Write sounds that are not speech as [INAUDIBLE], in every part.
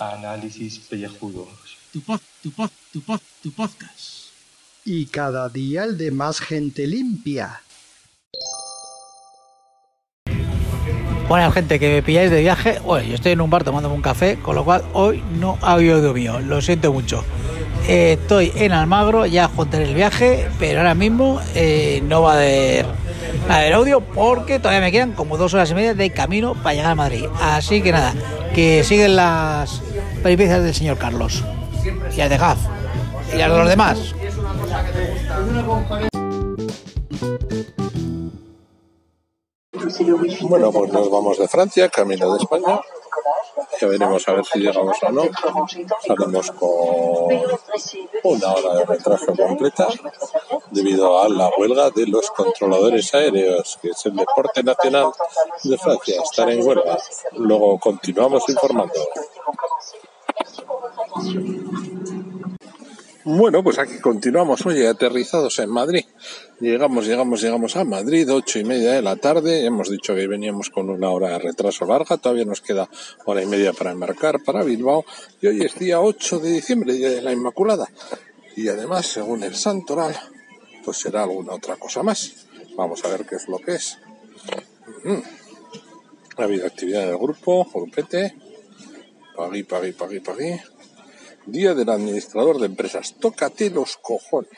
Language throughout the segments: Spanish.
Análisis pellejudos. Tu pod, tu pod, tu pod, tu podcast. Y cada día el de más gente limpia. Bueno, gente, que me pilláis de viaje. Bueno, yo estoy en un bar tomándome un café, con lo cual hoy no ha habido mío. Lo siento mucho. Eh, estoy en Almagro, ya junté el viaje, pero ahora mismo eh, no va a haber, audio porque todavía me quedan como dos horas y media de camino para llegar a Madrid. Así que nada, que siguen las peripecias del señor Carlos. Y las de Gaf. Y las de los demás. Bueno, pues nos vamos de Francia, camino de España. Ya veremos a ver si llegamos o no. Salimos con una hora de retraso completa debido a la huelga de los controladores aéreos, que es el deporte nacional de Francia, estar en huelga. Luego continuamos informando. Bueno, pues aquí continuamos, oye, aterrizados en Madrid. Llegamos, llegamos, llegamos a Madrid, ocho y media de la tarde. Hemos dicho que veníamos con una hora de retraso larga, todavía nos queda hora y media para embarcar para Bilbao. Y hoy es día 8 de diciembre, día de la Inmaculada. Y además, según el Santoral, pues será alguna otra cosa más. Vamos a ver qué es lo que es. Mm. Ha habido actividad del grupo, grupete. Pagui, pagui, pagui, pagui. Día del administrador de empresas. Tócate los cojones.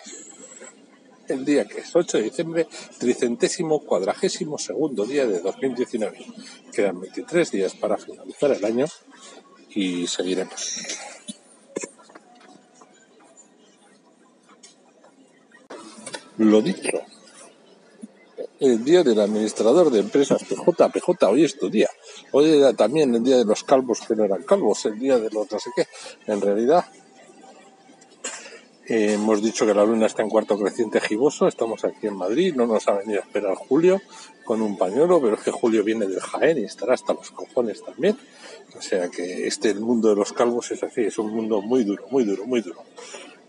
El día que es 8 de diciembre, tricentésimo cuadragésimo segundo día de 2019. Quedan 23 días para finalizar el año y seguiremos. Lo dicho. El día del administrador de empresas PJ, PJ, hoy es tu día. Hoy era también el día de los calvos que no eran calvos, el día de los no sé qué. En realidad, eh, hemos dicho que la luna está en cuarto creciente giboso, estamos aquí en Madrid, no nos ha venido a esperar Julio con un pañuelo, pero es que Julio viene del Jaén y estará hasta los cojones también. O sea que este, el mundo de los calvos es así, es un mundo muy duro, muy duro, muy duro.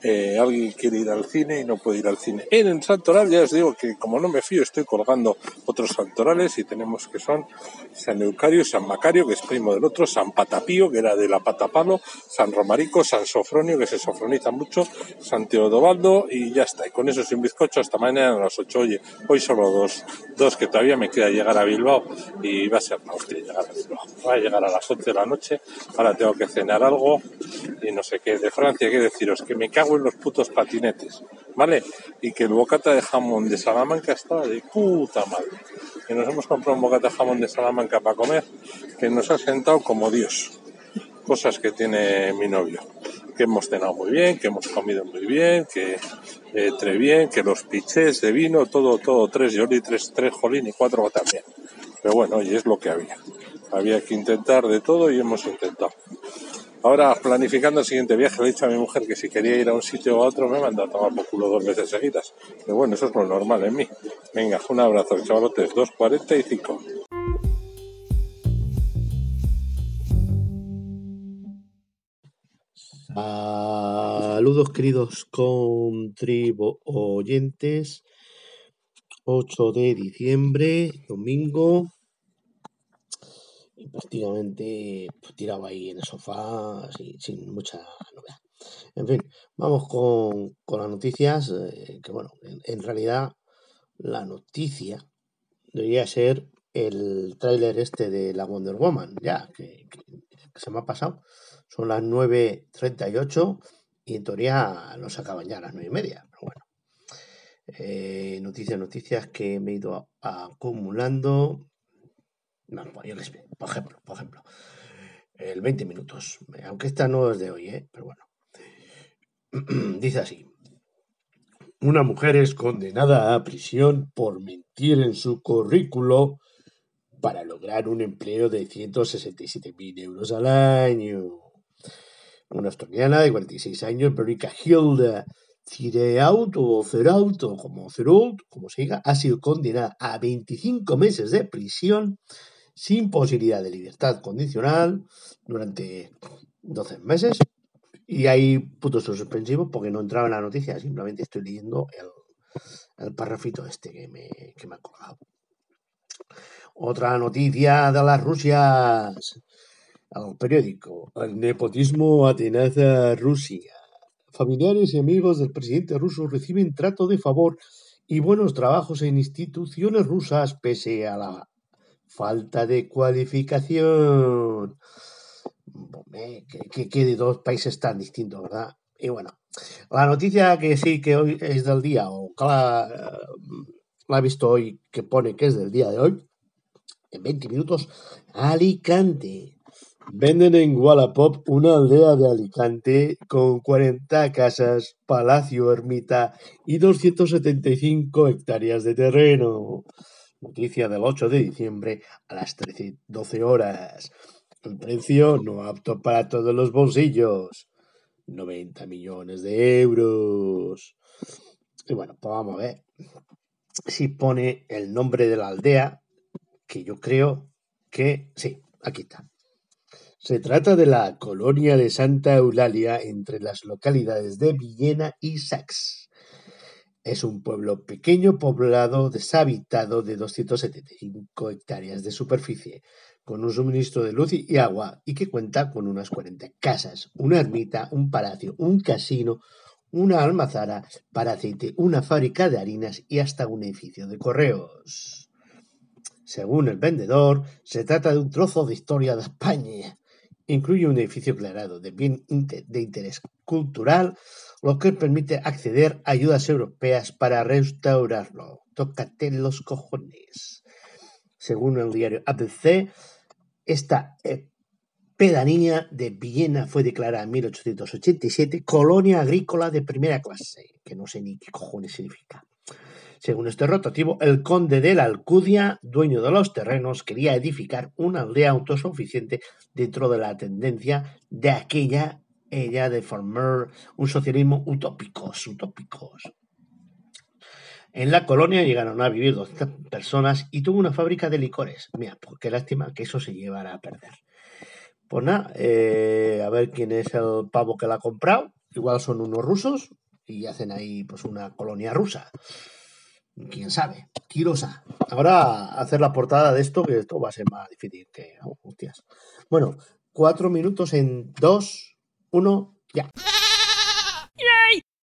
Eh, alguien quiere ir al cine y no puede ir al cine. En el santoral ya os digo que como no me fío estoy colgando otros santorales y tenemos que son San Eucario, San Macario, que es primo del otro, San Patapío, que era de la Patapalo, San Romarico, San Sofronio, que se sofroniza mucho, San Teodobaldo y ya está. Y con eso sin bizcocho hasta mañana a las 8. Oye, hoy solo dos, dos que todavía me queda llegar a Bilbao y va a ser la hostia llegar a Bilbao. Va a llegar a las 11 de la noche, ahora tengo que cenar algo y no sé qué. De Francia, qué deciros, que me cago en los putos patinetes, ¿vale? Y que el bocata de jamón de Salamanca está de puta madre. Que nos hemos comprado un bocata de jamón de Salamanca para comer, que nos ha sentado como Dios. Cosas que tiene mi novio. Que hemos cenado muy bien, que hemos comido muy bien, que eh, bien, que los pichés de vino, todo, todo, tres yoli, tres, tres jolín y cuatro también. Pero bueno, oye, es lo que había. Había que intentar de todo y hemos intentado. Ahora, planificando el siguiente viaje, le he dicho a mi mujer que si quería ir a un sitio o a otro me manda a tomar por culo dos veces seguidas. Pero bueno, eso es lo normal en mí. Venga, un abrazo, chavalotes, 2.45. Saludos queridos contribo oyentes. 8 de diciembre, domingo. Y prácticamente pues, tirado ahí en el sofá sin, mucha novedad. En fin, vamos con, con las noticias. eh, que bueno, en, realidad la noticia debería ser el tráiler este de la Wonder Woman, ya, que, se me ha pasado. Son las 9.38 y en teoría nos acaban ya a las 9 y media. Pero bueno, Eh, noticias, noticias que me he ido acumulando. No, yo les- por ejemplo, por ejemplo, el 20 minutos, aunque esta no es de hoy, ¿eh? pero bueno. [CLEARS THROAT] Dice así. Una mujer es condenada a prisión por mentir en su currículo para lograr un empleo de 167.000 euros al año. Una australiana de 46 años, Veronica Hilda Cireaut o Ceraut como como se diga, ha sido condenada a 25 meses de prisión sin posibilidad de libertad condicional durante 12 meses. Y hay puntos suspensivos porque no entraba en la noticia, simplemente estoy leyendo el, el este que me, que me ha colgado. Otra noticia de las Rusias. Al periódico. El nepotismo atenaza a Rusia. Familiares y amigos del presidente ruso reciben trato de favor y buenos trabajos en instituciones rusas pese a la falta de cualificación. Que, que, de dos países tan distintos, ¿verdad? Y bueno, la noticia que sí que hoy es del día, o que la, la he visto hoy, que pone que es del día de hoy, en 20 minutos, Alicante. Venden en Wallapop una aldea de Alicante con 40 casas, palacio, ermita y 275 hectáreas de terreno. Noticia del 8 de diciembre a las 13.12 horas. El precio no apto para todos los bolsillos. 90 millones de euros. Y bueno, pues vamos a ver si pone el nombre de la aldea, que yo creo que sí, aquí está. Se trata de la colonia de Santa Eulalia entre las localidades de Villena y Sax. Es un pueblo pequeño poblado deshabitado de 275 hectáreas de superficie, con un suministro de luz y agua y que cuenta con unas 40 casas, una ermita, un palacio, un casino, una almazara para aceite, una fábrica de harinas y hasta un edificio de correos. Según el vendedor, se trata de un trozo de historia de España Incluye un edificio declarado de bien de interés cultural, lo que permite acceder a ayudas europeas para restaurarlo. Tócate los cojones. Según el diario ABC, esta eh, pedanía de Viena fue declarada en 1887 colonia agrícola de primera clase, que no sé ni qué cojones significa. Según este rotativo, el conde de la Alcudia, dueño de los terrenos, quería edificar una aldea autosuficiente dentro de la tendencia de aquella ella de formar un socialismo utópicos, utópicos. En la colonia llegaron a vivir 200 personas y tuvo una fábrica de licores. Mira, pues qué lástima que eso se llevara a perder. Pues nada, eh, a ver quién es el pavo que la ha comprado. Igual son unos rusos y hacen ahí pues una colonia rusa quién sabe, Kirosa. Ahora hacer la portada de esto, que esto va a ser más difícil que. hostias. Bueno, cuatro minutos en dos, uno, ya.